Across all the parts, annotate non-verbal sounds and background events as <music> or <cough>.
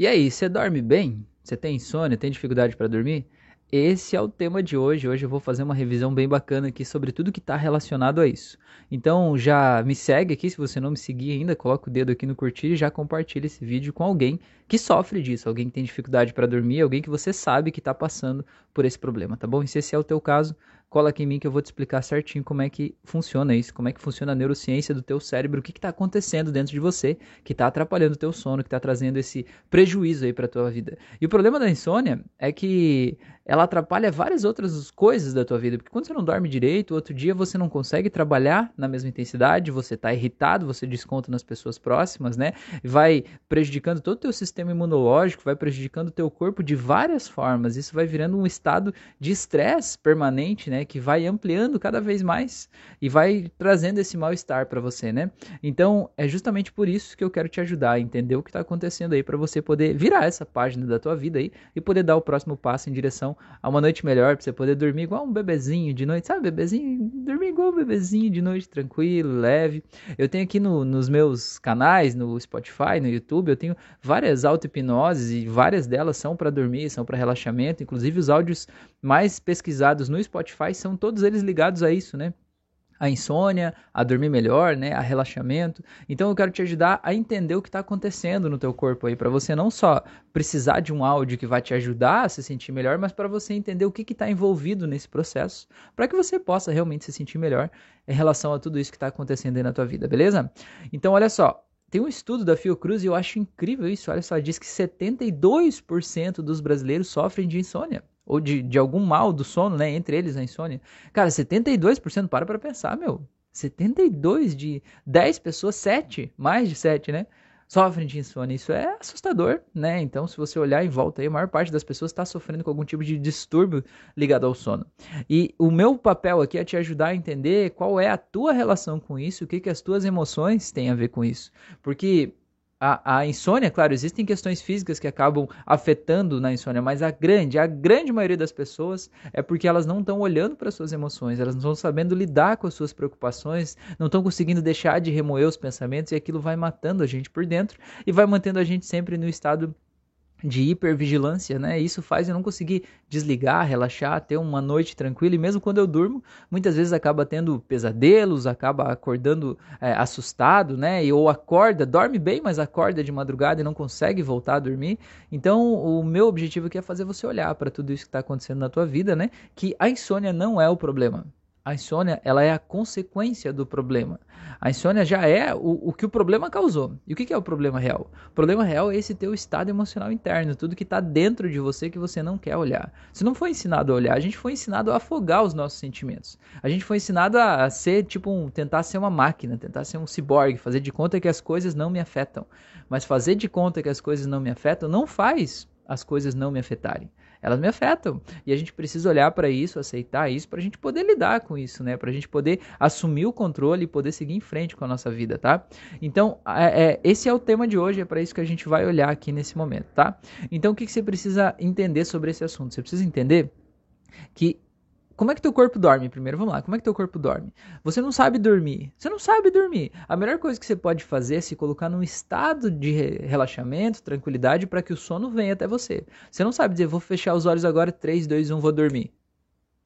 E aí, você dorme bem? Você tem insônia? Tem dificuldade para dormir? Esse é o tema de hoje. Hoje eu vou fazer uma revisão bem bacana aqui sobre tudo que está relacionado a isso. Então já me segue aqui, se você não me seguir ainda, coloca o dedo aqui no curtir e já compartilha esse vídeo com alguém que sofre disso, alguém que tem dificuldade para dormir, alguém que você sabe que está passando por esse problema, tá bom? E se esse é o teu caso, cola aqui em mim que eu vou te explicar certinho como é que funciona isso, como é que funciona a neurociência do teu cérebro, o que está acontecendo dentro de você que está atrapalhando o teu sono, que está trazendo esse prejuízo aí para tua vida. E o problema da insônia é que ela atrapalha várias outras coisas da tua vida, porque quando você não dorme direito, outro dia você não consegue trabalhar na mesma intensidade, você está irritado, você desconta nas pessoas próximas, né? Vai prejudicando todo o teu sistema imunológico, vai prejudicando o teu corpo de várias formas. Isso vai virando um estado de estresse permanente, né? Que vai ampliando cada vez mais e vai trazendo esse mal-estar para você, né? Então, é justamente por isso que eu quero te ajudar a entender o que está acontecendo aí para você poder virar essa página da tua vida aí e poder dar o próximo passo em direção a uma noite melhor, para você poder dormir igual um bebezinho de noite, sabe? Bebezinho, dormir igual um bebezinho de noite, tranquilo, leve. Eu tenho aqui no, nos meus canais, no Spotify, no YouTube, eu tenho várias auto-hipnoses e várias delas são para dormir, são para relaxamento. Inclusive, os áudios mais pesquisados no Spotify são todos eles ligados a isso, né? a insônia, a dormir melhor, né, a relaxamento. Então eu quero te ajudar a entender o que está acontecendo no teu corpo aí, para você não só precisar de um áudio que vai te ajudar a se sentir melhor, mas para você entender o que está envolvido nesse processo, para que você possa realmente se sentir melhor em relação a tudo isso que está acontecendo aí na tua vida, beleza? Então olha só, tem um estudo da Fiocruz e eu acho incrível isso. Olha só, diz que 72% dos brasileiros sofrem de insônia ou de, de algum mal do sono, né? Entre eles a insônia. Cara, 72% para para pensar, meu. 72 de 10 pessoas, 7, mais de 7, né? Sofrem de insônia. Isso é assustador, né? Então, se você olhar em volta aí, a maior parte das pessoas está sofrendo com algum tipo de distúrbio ligado ao sono. E o meu papel aqui é te ajudar a entender qual é a tua relação com isso, o que, que as tuas emoções têm a ver com isso. Porque a, a, insônia, claro, existem questões físicas que acabam afetando na insônia, mas a grande, a grande maioria das pessoas é porque elas não estão olhando para suas emoções, elas não estão sabendo lidar com as suas preocupações, não estão conseguindo deixar de remoer os pensamentos e aquilo vai matando a gente por dentro e vai mantendo a gente sempre no estado de hipervigilância, né? Isso faz eu não conseguir desligar, relaxar, ter uma noite tranquila. E mesmo quando eu durmo, muitas vezes acaba tendo pesadelos, acaba acordando é, assustado, né? E, ou acorda, dorme bem, mas acorda de madrugada e não consegue voltar a dormir. Então, o meu objetivo aqui é fazer você olhar para tudo isso que está acontecendo na tua vida, né? Que a insônia não é o problema. A insônia, ela é a consequência do problema. A insônia já é o, o que o problema causou. E o que, que é o problema real? O problema real é esse teu estado emocional interno, tudo que está dentro de você que você não quer olhar. Você não foi ensinado a olhar, a gente foi ensinado a afogar os nossos sentimentos. A gente foi ensinado a ser, tipo, um, tentar ser uma máquina, tentar ser um ciborgue, fazer de conta que as coisas não me afetam. Mas fazer de conta que as coisas não me afetam não faz as coisas não me afetarem. Elas me afetam. E a gente precisa olhar para isso, aceitar isso, para a gente poder lidar com isso, né? Para a gente poder assumir o controle e poder seguir em frente com a nossa vida, tá? Então, é, é, esse é o tema de hoje, é para isso que a gente vai olhar aqui nesse momento, tá? Então, o que, que você precisa entender sobre esse assunto? Você precisa entender que como é que teu corpo dorme primeiro? Vamos lá, como é que teu corpo dorme? Você não sabe dormir. Você não sabe dormir. A melhor coisa que você pode fazer é se colocar num estado de relaxamento, tranquilidade, para que o sono venha até você. Você não sabe dizer, vou fechar os olhos agora, 3, 2, 1, vou dormir.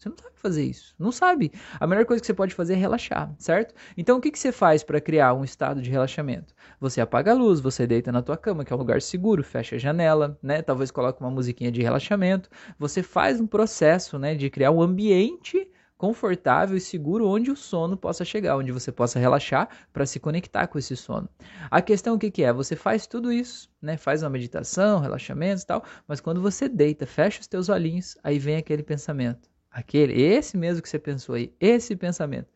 Você não sabe fazer isso. Não sabe. A melhor coisa que você pode fazer é relaxar, certo? Então o que, que você faz para criar um estado de relaxamento? Você apaga a luz, você deita na tua cama, que é um lugar seguro, fecha a janela, né? Talvez coloque uma musiquinha de relaxamento. Você faz um processo, né, de criar um ambiente confortável e seguro onde o sono possa chegar, onde você possa relaxar para se conectar com esse sono. A questão o que, que é? Você faz tudo isso, né? Faz uma meditação, relaxamento e tal, mas quando você deita, fecha os teus olhinhos, aí vem aquele pensamento. Aquele, esse mesmo que você pensou aí, esse pensamento.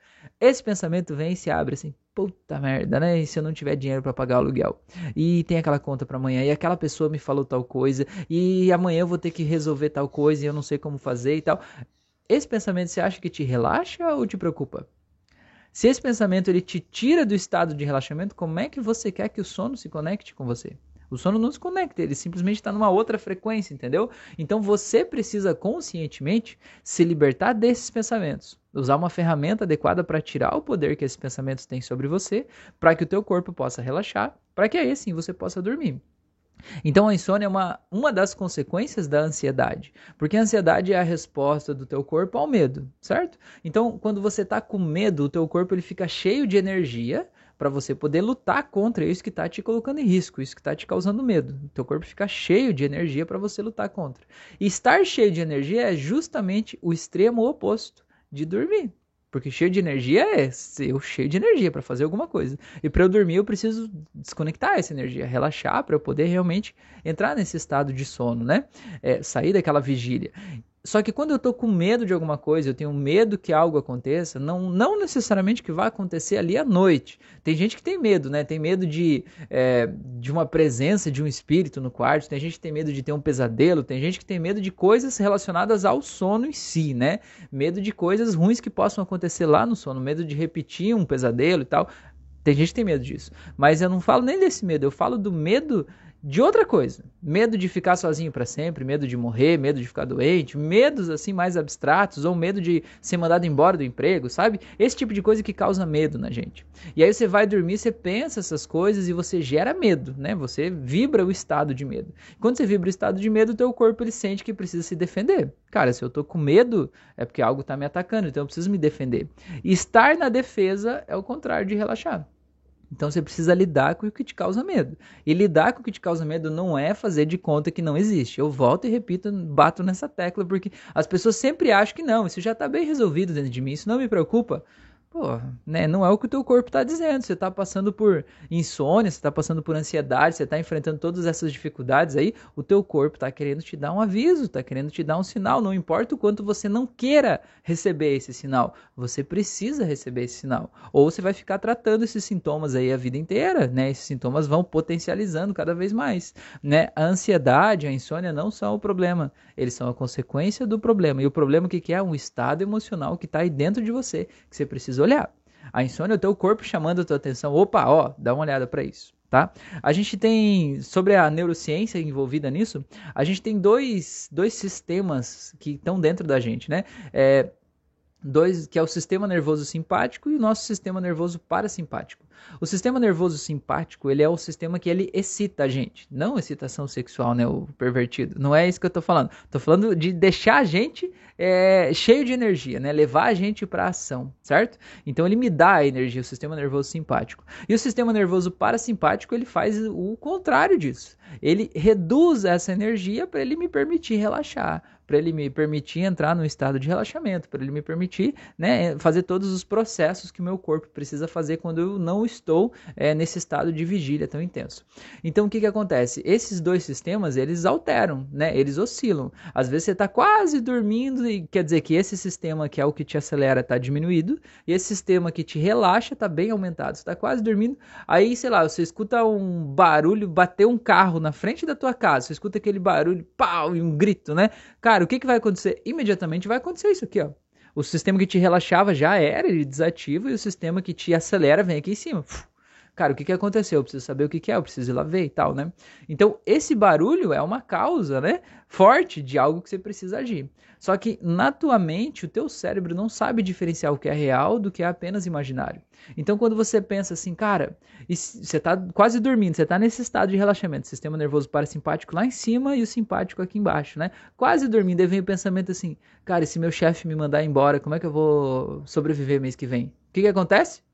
Esse pensamento vem e se abre assim, puta merda, né? E se eu não tiver dinheiro para pagar o aluguel? E tem aquela conta para amanhã, e aquela pessoa me falou tal coisa, e amanhã eu vou ter que resolver tal coisa e eu não sei como fazer e tal. Esse pensamento você acha que te relaxa ou te preocupa? Se esse pensamento ele te tira do estado de relaxamento, como é que você quer que o sono se conecte com você? O sono não se conecta, ele simplesmente está numa outra frequência, entendeu? Então você precisa conscientemente se libertar desses pensamentos, usar uma ferramenta adequada para tirar o poder que esses pensamentos têm sobre você, para que o teu corpo possa relaxar, para que aí sim você possa dormir. Então a insônia é uma, uma das consequências da ansiedade, porque a ansiedade é a resposta do teu corpo ao medo, certo? Então quando você está com medo, o teu corpo ele fica cheio de energia para você poder lutar contra isso que está te colocando em risco, isso que está te causando medo. O teu corpo fica cheio de energia para você lutar contra. E estar cheio de energia é justamente o extremo oposto de dormir. Porque cheio de energia é eu cheio de energia para fazer alguma coisa. E para eu dormir eu preciso desconectar essa energia, relaxar para eu poder realmente entrar nesse estado de sono, né? É, sair daquela vigília. Só que quando eu tô com medo de alguma coisa, eu tenho medo que algo aconteça, não, não necessariamente que vai acontecer ali à noite. Tem gente que tem medo, né? Tem medo de, é, de uma presença de um espírito no quarto, tem gente que tem medo de ter um pesadelo, tem gente que tem medo de coisas relacionadas ao sono em si, né? Medo de coisas ruins que possam acontecer lá no sono, medo de repetir um pesadelo e tal. Tem gente que tem medo disso. Mas eu não falo nem desse medo, eu falo do medo de outra coisa. Medo de ficar sozinho para sempre, medo de morrer, medo de ficar doente, medos assim mais abstratos, ou medo de ser mandado embora do emprego, sabe? Esse tipo de coisa que causa medo na gente. E aí você vai dormir, você pensa essas coisas e você gera medo, né? Você vibra o estado de medo. Quando você vibra o estado de medo, o teu corpo ele sente que precisa se defender. Cara, se eu tô com medo, é porque algo tá me atacando, então eu preciso me defender. E estar na defesa é o contrário de relaxar. Então você precisa lidar com o que te causa medo. E lidar com o que te causa medo não é fazer de conta que não existe. Eu volto e repito, bato nessa tecla, porque as pessoas sempre acham que não, isso já está bem resolvido dentro de mim, isso não me preocupa. Pô, né, não é o que o teu corpo está dizendo. Você está passando por insônia, você está passando por ansiedade, você está enfrentando todas essas dificuldades aí. O teu corpo está querendo te dar um aviso, está querendo te dar um sinal. Não importa o quanto você não queira receber esse sinal, você precisa receber esse sinal. Ou você vai ficar tratando esses sintomas aí a vida inteira, né? Esses sintomas vão potencializando cada vez mais, né? A ansiedade, a insônia não são o problema, eles são a consequência do problema. E o problema o que, que é? Um estado emocional que está aí dentro de você, que você precisa precisa olhar. A insônia é o teu corpo chamando a tua atenção. Opa, ó, dá uma olhada para isso, tá? A gente tem, sobre a neurociência envolvida nisso, a gente tem dois, dois sistemas que estão dentro da gente, né? É, dois, que é o sistema nervoso simpático e o nosso sistema nervoso parasimpático. O sistema nervoso simpático, ele é o sistema que ele excita a gente, não excitação sexual, né, o pervertido. Não é isso que eu tô falando. Tô falando de deixar a gente é, cheio de energia, né, levar a gente para ação, certo? Então ele me dá a energia, o sistema nervoso simpático. E o sistema nervoso parasimpático, ele faz o contrário disso. Ele reduz essa energia para ele me permitir relaxar, para ele me permitir entrar no estado de relaxamento, para ele me permitir né, fazer todos os processos que o meu corpo precisa fazer quando eu não estou é, nesse estado de vigília tão intenso. Então o que, que acontece? Esses dois sistemas eles alteram, né? eles oscilam. Às vezes você está quase dormindo e quer dizer que esse sistema que é o que te acelera está diminuído e esse sistema que te relaxa está bem aumentado. Você está quase dormindo, aí sei lá, você escuta um barulho, bater um carro na frente da tua casa, você escuta aquele barulho, pau, e um grito, né? Cara, Cara, o que, que vai acontecer? Imediatamente vai acontecer isso aqui, ó. O sistema que te relaxava já era, ele desativa, e o sistema que te acelera vem aqui em cima. Cara, o que, que aconteceu? Eu preciso saber o que, que é, eu preciso ir lá ver e tal, né? Então, esse barulho é uma causa, né? Forte de algo que você precisa agir. Só que, na tua mente, o teu cérebro não sabe diferenciar o que é real do que é apenas imaginário. Então, quando você pensa assim, cara, você tá quase dormindo, você tá nesse estado de relaxamento, sistema nervoso parasimpático lá em cima e o simpático aqui embaixo, né? Quase dormindo, aí vem o pensamento assim, cara, e se meu chefe me mandar embora, como é que eu vou sobreviver mês que vem? O que, que acontece?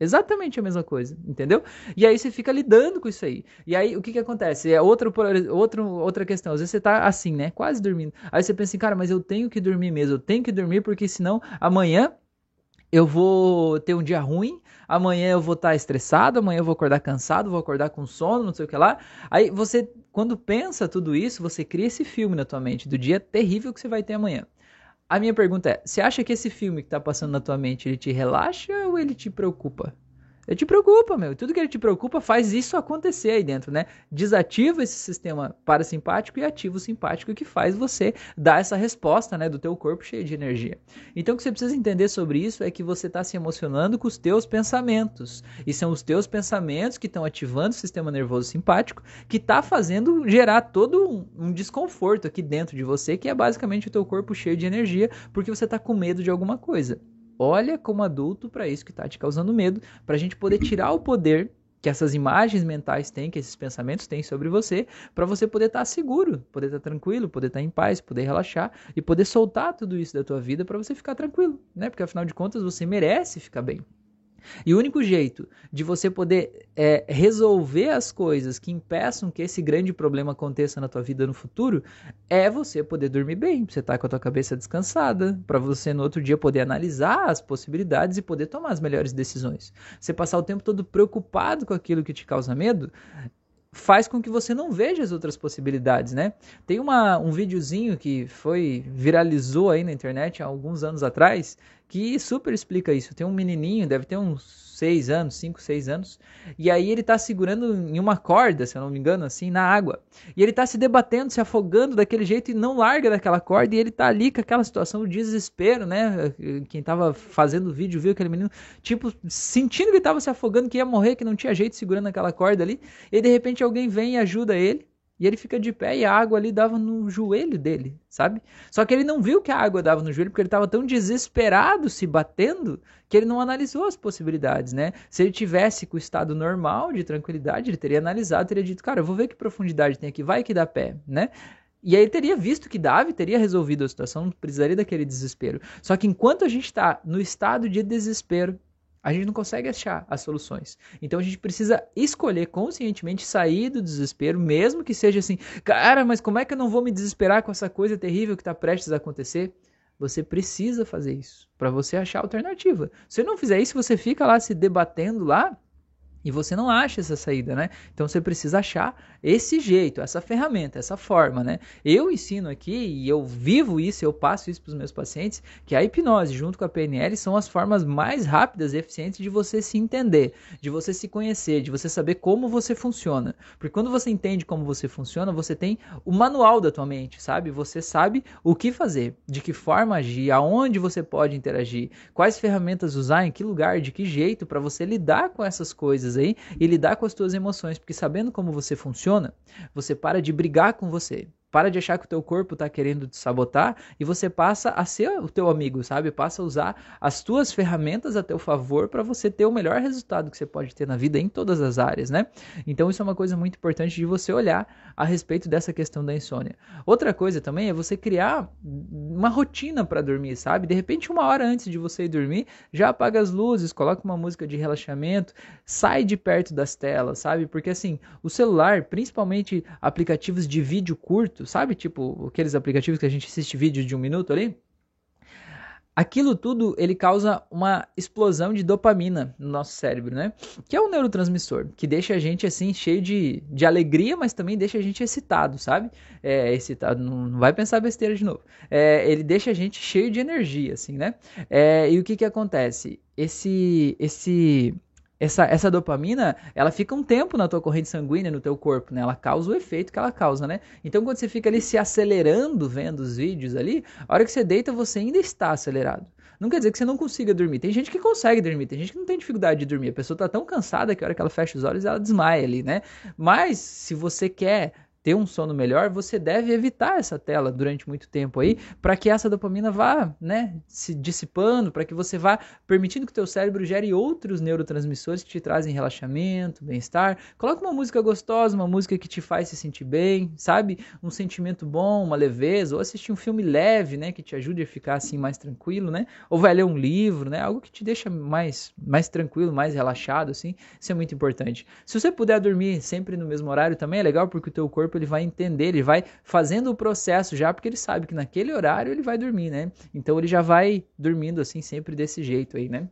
Exatamente a mesma coisa, entendeu? E aí você fica lidando com isso aí. E aí o que que acontece? É outro, outro, outra questão. Às vezes você tá assim, né? Quase dormindo. Aí você pensa assim, cara, mas eu tenho que dormir mesmo. Eu tenho que dormir porque senão amanhã eu vou ter um dia ruim, amanhã eu vou estar tá estressado, amanhã eu vou acordar cansado, vou acordar com sono, não sei o que lá. Aí você, quando pensa tudo isso, você cria esse filme na tua mente do dia terrível que você vai ter amanhã. A minha pergunta é: você acha que esse filme que tá passando na tua mente ele te relaxa ou ele te preocupa? Ele te preocupa, meu. Tudo que ele te preocupa faz isso acontecer aí dentro, né? Desativa esse sistema parasimpático e ativa o simpático que faz você dar essa resposta, né, do teu corpo cheio de energia. Então o que você precisa entender sobre isso é que você está se emocionando com os teus pensamentos. E são os teus pensamentos que estão ativando o sistema nervoso simpático, que está fazendo gerar todo um, um desconforto aqui dentro de você, que é basicamente o teu corpo cheio de energia, porque você está com medo de alguma coisa olha como adulto para isso que está te causando medo, para a gente poder tirar o poder que essas imagens mentais têm, que esses pensamentos têm sobre você, para você poder estar tá seguro, poder estar tá tranquilo, poder estar tá em paz, poder relaxar e poder soltar tudo isso da tua vida para você ficar tranquilo, né? Porque afinal de contas você merece ficar bem. E o único jeito de você poder é, resolver as coisas que impeçam que esse grande problema aconteça na tua vida no futuro é você poder dormir bem, você estar tá com a tua cabeça descansada, para você no outro dia poder analisar as possibilidades e poder tomar as melhores decisões. Você passar o tempo todo preocupado com aquilo que te causa medo faz com que você não veja as outras possibilidades, né? Tem uma, um videozinho que foi viralizou aí na internet há alguns anos atrás que super explica isso. Tem um menininho, deve ter uns 6 anos, 5, 6 anos, e aí ele tá segurando em uma corda, se eu não me engano, assim, na água. E ele tá se debatendo, se afogando daquele jeito e não larga daquela corda, e ele tá ali com aquela situação de desespero, né? Quem tava fazendo o vídeo viu aquele menino, tipo, sentindo que tava se afogando, que ia morrer, que não tinha jeito segurando aquela corda ali, e de repente alguém vem e ajuda ele. E ele fica de pé e a água ali dava no joelho dele, sabe? Só que ele não viu que a água dava no joelho porque ele estava tão desesperado se batendo que ele não analisou as possibilidades, né? Se ele tivesse com o estado normal de tranquilidade, ele teria analisado, teria dito, cara, eu vou ver que profundidade tem aqui, vai que dá pé, né? E aí ele teria visto que dava e teria resolvido a situação, não precisaria daquele desespero. Só que enquanto a gente está no estado de desespero, a gente não consegue achar as soluções. Então a gente precisa escolher conscientemente sair do desespero, mesmo que seja assim, cara, mas como é que eu não vou me desesperar com essa coisa terrível que está prestes a acontecer? Você precisa fazer isso para você achar alternativa. Se não fizer isso, você fica lá se debatendo lá e você não acha essa saída, né? Então você precisa achar esse jeito, essa ferramenta, essa forma, né? Eu ensino aqui e eu vivo isso, eu passo isso para os meus pacientes, que a hipnose junto com a PNL são as formas mais rápidas e eficientes de você se entender, de você se conhecer, de você saber como você funciona. Porque quando você entende como você funciona, você tem o manual da tua mente, sabe? Você sabe o que fazer, de que forma agir, aonde você pode interagir, quais ferramentas usar, em que lugar, de que jeito para você lidar com essas coisas coisas aí e lidar com as tuas emoções, porque sabendo como você funciona, você para de brigar com você. Para de achar que o teu corpo está querendo te sabotar e você passa a ser o teu amigo, sabe? Passa a usar as tuas ferramentas a teu favor para você ter o melhor resultado que você pode ter na vida em todas as áreas, né? Então isso é uma coisa muito importante de você olhar a respeito dessa questão da insônia. Outra coisa também é você criar uma rotina para dormir, sabe? De repente uma hora antes de você ir dormir, já apaga as luzes, coloca uma música de relaxamento, sai de perto das telas, sabe? Porque assim, o celular, principalmente aplicativos de vídeo curto sabe? Tipo aqueles aplicativos que a gente assiste vídeos de um minuto ali. Aquilo tudo ele causa uma explosão de dopamina no nosso cérebro, né? Que é um neurotransmissor que deixa a gente assim cheio de, de alegria, mas também deixa a gente excitado, sabe? É, excitado, não, não vai pensar besteira de novo. É, ele deixa a gente cheio de energia, assim, né? É, e o que que acontece? Esse, esse essa, essa dopamina, ela fica um tempo na tua corrente sanguínea, no teu corpo, né? Ela causa o efeito que ela causa, né? Então, quando você fica ali se acelerando vendo os vídeos ali, a hora que você deita, você ainda está acelerado. Não quer dizer que você não consiga dormir. Tem gente que consegue dormir, tem gente que não tem dificuldade de dormir. A pessoa está tão cansada que a hora que ela fecha os olhos, ela desmaia ali, né? Mas, se você quer ter um sono melhor, você deve evitar essa tela durante muito tempo aí, para que essa dopamina vá, né, se dissipando, para que você vá permitindo que o teu cérebro gere outros neurotransmissores que te trazem relaxamento, bem-estar. Coloca uma música gostosa, uma música que te faz se sentir bem, sabe? Um sentimento bom, uma leveza, ou assistir um filme leve, né, que te ajude a ficar assim mais tranquilo, né? Ou vai ler um livro, né? Algo que te deixa mais mais tranquilo, mais relaxado assim. Isso é muito importante. Se você puder dormir sempre no mesmo horário também é legal porque o teu corpo ele vai entender, ele vai fazendo o processo já, porque ele sabe que naquele horário ele vai dormir, né? Então ele já vai dormindo assim sempre desse jeito aí, né?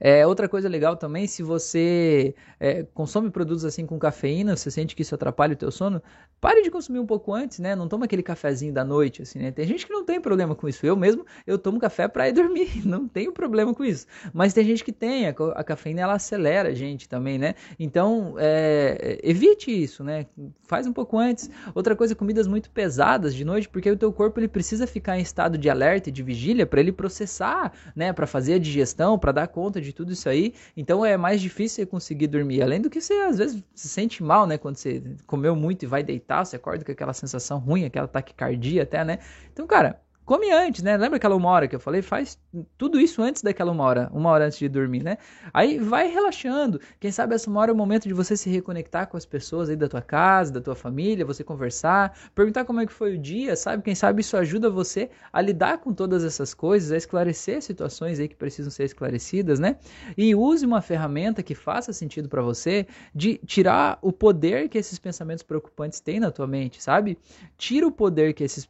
É, outra coisa legal também, se você é, consome produtos assim com cafeína, você sente que isso atrapalha o teu sono, pare de consumir um pouco antes, né? Não toma aquele cafezinho da noite, assim, né? Tem gente que não tem problema com isso. Eu mesmo, eu tomo café para ir dormir, <laughs> não tenho problema com isso. Mas tem gente que tem, a, a cafeína ela acelera a gente também, né? Então, é, evite isso, né? Faz um pouco antes. Outra coisa, comidas muito pesadas de noite, porque o teu corpo ele precisa ficar em estado de alerta e de vigília para ele processar, né? Para fazer a digestão, para dar conta conta de tudo isso aí, então é mais difícil você conseguir dormir. Além do que você às vezes se sente mal, né? Quando você comeu muito e vai deitar, você acorda com aquela sensação ruim, aquela taquicardia até, né? Então, cara, Come antes, né? Lembra aquela uma hora que eu falei? Faz tudo isso antes daquela uma hora, uma hora antes de dormir, né? Aí vai relaxando. Quem sabe essa uma hora é o momento de você se reconectar com as pessoas aí da tua casa, da tua família, você conversar, perguntar como é que foi o dia, sabe? Quem sabe isso ajuda você a lidar com todas essas coisas, a esclarecer situações aí que precisam ser esclarecidas, né? E use uma ferramenta que faça sentido para você de tirar o poder que esses pensamentos preocupantes têm na tua mente, sabe? Tira o poder que esses,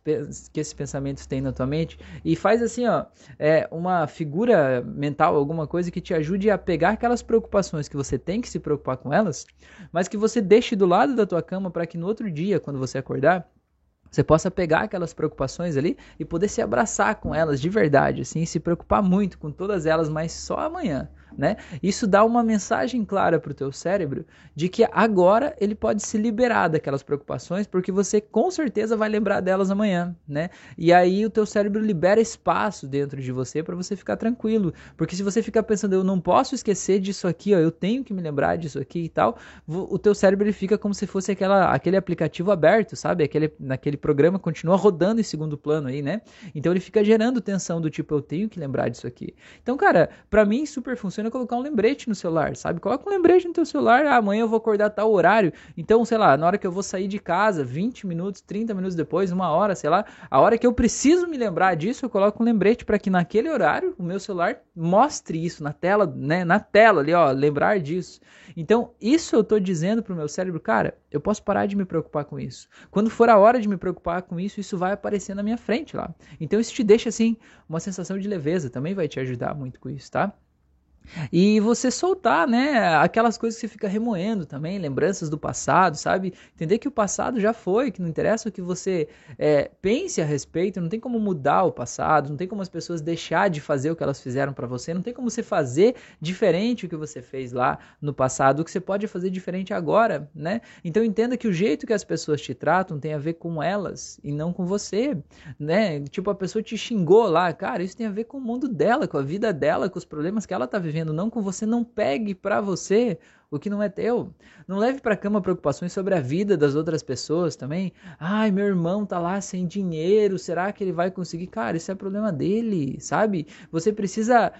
que esses pensamentos têm na tua mente e faz assim, ó, é, uma figura mental, alguma coisa que te ajude a pegar aquelas preocupações que você tem que se preocupar com elas, mas que você deixe do lado da tua cama para que no outro dia, quando você acordar, você possa pegar aquelas preocupações ali e poder se abraçar com elas de verdade, assim, se preocupar muito com todas elas, mas só amanhã né? Isso dá uma mensagem clara para o teu cérebro de que agora ele pode se liberar daquelas preocupações, porque você com certeza vai lembrar delas amanhã, né? E aí o teu cérebro libera espaço dentro de você para você ficar tranquilo, porque se você ficar pensando eu não posso esquecer disso aqui, ó, eu tenho que me lembrar disso aqui e tal, o teu cérebro ele fica como se fosse aquela, aquele aplicativo aberto, sabe? Aquele, naquele programa continua rodando em segundo plano aí, né? Então ele fica gerando tensão do tipo eu tenho que lembrar disso aqui. Então, cara, para mim super funciona colocar um lembrete no celular, sabe? Coloca um lembrete no teu celular, ah, amanhã eu vou acordar tal horário. Então, sei lá, na hora que eu vou sair de casa, 20 minutos, 30 minutos depois, uma hora, sei lá, a hora que eu preciso me lembrar disso, eu coloco um lembrete para que naquele horário o meu celular mostre isso na tela, né? Na tela ali, ó, lembrar disso. Então, isso eu tô dizendo pro meu cérebro, cara, eu posso parar de me preocupar com isso. Quando for a hora de me preocupar com isso, isso vai aparecer na minha frente lá. Então, isso te deixa assim uma sensação de leveza, também vai te ajudar muito com isso, tá? E você soltar, né, aquelas coisas que você fica remoendo também, lembranças do passado, sabe? Entender que o passado já foi, que não interessa o que você é, pense a respeito, não tem como mudar o passado, não tem como as pessoas deixar de fazer o que elas fizeram para você, não tem como você fazer diferente o que você fez lá no passado, o que você pode fazer diferente agora, né? Então entenda que o jeito que as pessoas te tratam tem a ver com elas e não com você, né? Tipo, a pessoa te xingou lá, cara, isso tem a ver com o mundo dela, com a vida dela, com os problemas que ela tá vivendo não com você, não pegue para você o que não é teu. Não leve para cama preocupações sobre a vida das outras pessoas também. Ai, meu irmão tá lá sem dinheiro, será que ele vai conseguir? Cara, isso é problema dele, sabe? Você precisa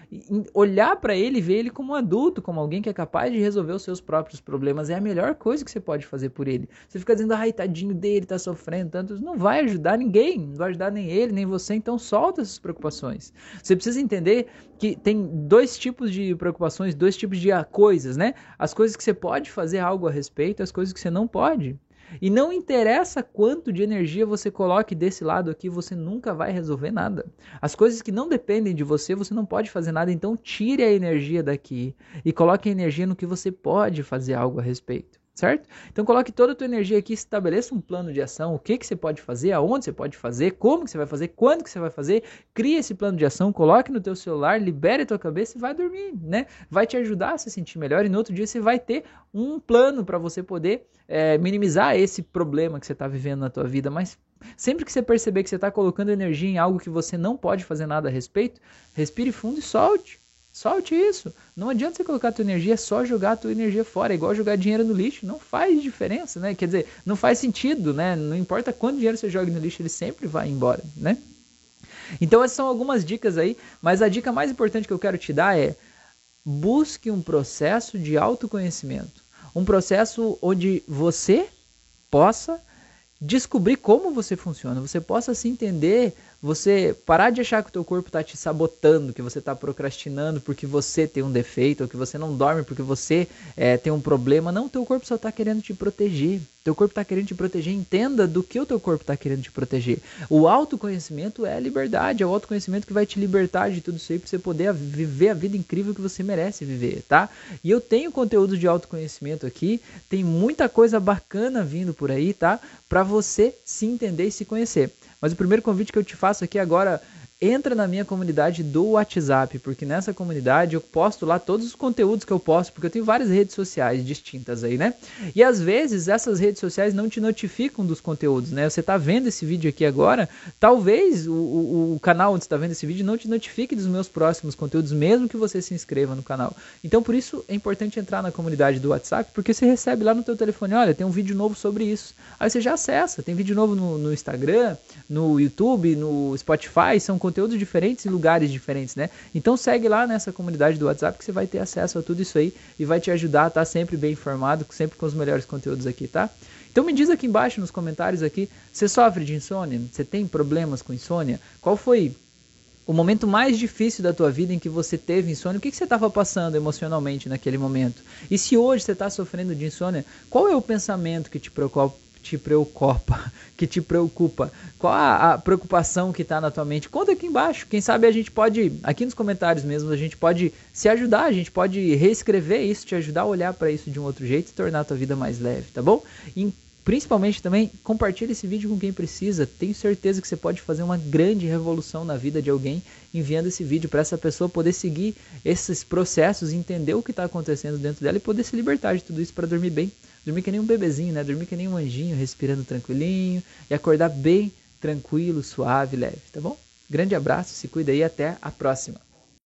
olhar para ele e ver ele como um adulto, como alguém que é capaz de resolver os seus próprios problemas. É a melhor coisa que você pode fazer por ele. Você fica dizendo, ai, tadinho dele, tá sofrendo tanto. Não vai ajudar ninguém, não vai ajudar nem ele, nem você, então solta essas preocupações. Você precisa entender que tem dois tipos de preocupações, dois tipos de coisas, né? As coisas que você pode fazer algo a respeito, as coisas que você não pode. E não interessa quanto de energia você coloque desse lado aqui, você nunca vai resolver nada. As coisas que não dependem de você, você não pode fazer nada, então tire a energia daqui e coloque a energia no que você pode fazer algo a respeito certo? Então coloque toda a tua energia aqui, estabeleça um plano de ação, o que que você pode fazer, aonde você pode fazer, como que você vai fazer, quando que você vai fazer, crie esse plano de ação, coloque no teu celular, libere a tua cabeça e vai dormir, né? Vai te ajudar a se sentir melhor e no outro dia você vai ter um plano para você poder é, minimizar esse problema que você está vivendo na tua vida, mas Sempre que você perceber que você está colocando energia em algo que você não pode fazer nada a respeito, respire fundo e solte. Solte isso. Não adianta você colocar a tua energia, é só jogar a tua energia fora. É igual jogar dinheiro no lixo. Não faz diferença, né? Quer dizer, não faz sentido, né? Não importa quanto dinheiro você joga no lixo, ele sempre vai embora, né? Então essas são algumas dicas aí, mas a dica mais importante que eu quero te dar é busque um processo de autoconhecimento. Um processo onde você possa descobrir como você funciona, você possa se entender você parar de achar que o teu corpo está te sabotando, que você está procrastinando porque você tem um defeito, ou que você não dorme porque você é, tem um problema. Não, teu corpo só está querendo te proteger. Teu corpo está querendo te proteger. Entenda do que o teu corpo está querendo te proteger. O autoconhecimento é liberdade, é o autoconhecimento que vai te libertar de tudo isso aí para você poder viver a vida incrível que você merece viver, tá? E eu tenho conteúdo de autoconhecimento aqui, tem muita coisa bacana vindo por aí, tá? Para você se entender e se conhecer. Mas o primeiro convite que eu te faço aqui agora, entra na minha comunidade do WhatsApp, porque nessa comunidade eu posto lá todos os conteúdos que eu posto, porque eu tenho várias redes sociais distintas aí, né? E às vezes essas redes sociais não te notificam dos conteúdos, né? Você está vendo esse vídeo aqui agora, talvez o, o, o canal onde está vendo esse vídeo não te notifique dos meus próximos conteúdos, mesmo que você se inscreva no canal. Então por isso é importante entrar na comunidade do WhatsApp, porque você recebe lá no teu telefone, olha, tem um vídeo novo sobre isso. Aí você já acessa, tem vídeo novo no, no Instagram, no YouTube, no Spotify, são conteúdos conteúdos diferentes em lugares diferentes, né? Então segue lá nessa comunidade do WhatsApp que você vai ter acesso a tudo isso aí e vai te ajudar a estar sempre bem informado, sempre com os melhores conteúdos aqui, tá? Então me diz aqui embaixo nos comentários aqui, você sofre de insônia? Você tem problemas com insônia? Qual foi o momento mais difícil da tua vida em que você teve insônia, o que, que você estava passando emocionalmente naquele momento? E se hoje você está sofrendo de insônia, qual é o pensamento que te preocupa, te preocupa, <laughs> que te preocupa? Qual a, a preocupação que está na tua mente? Conta aqui embaixo. Quem sabe a gente pode, aqui nos comentários mesmo, a gente pode se ajudar, a gente pode reescrever isso, te ajudar a olhar para isso de um outro jeito e tornar a tua vida mais leve, tá bom? E, principalmente também compartilhe esse vídeo com quem precisa. Tenho certeza que você pode fazer uma grande revolução na vida de alguém enviando esse vídeo para essa pessoa poder seguir esses processos, entender o que está acontecendo dentro dela e poder se libertar de tudo isso para dormir bem. Dormir que nem um bebezinho, né? Dormir que nem um anjinho, respirando tranquilinho e acordar bem tranquilo, suave, leve, tá bom? Grande abraço, se cuida aí, até a próxima.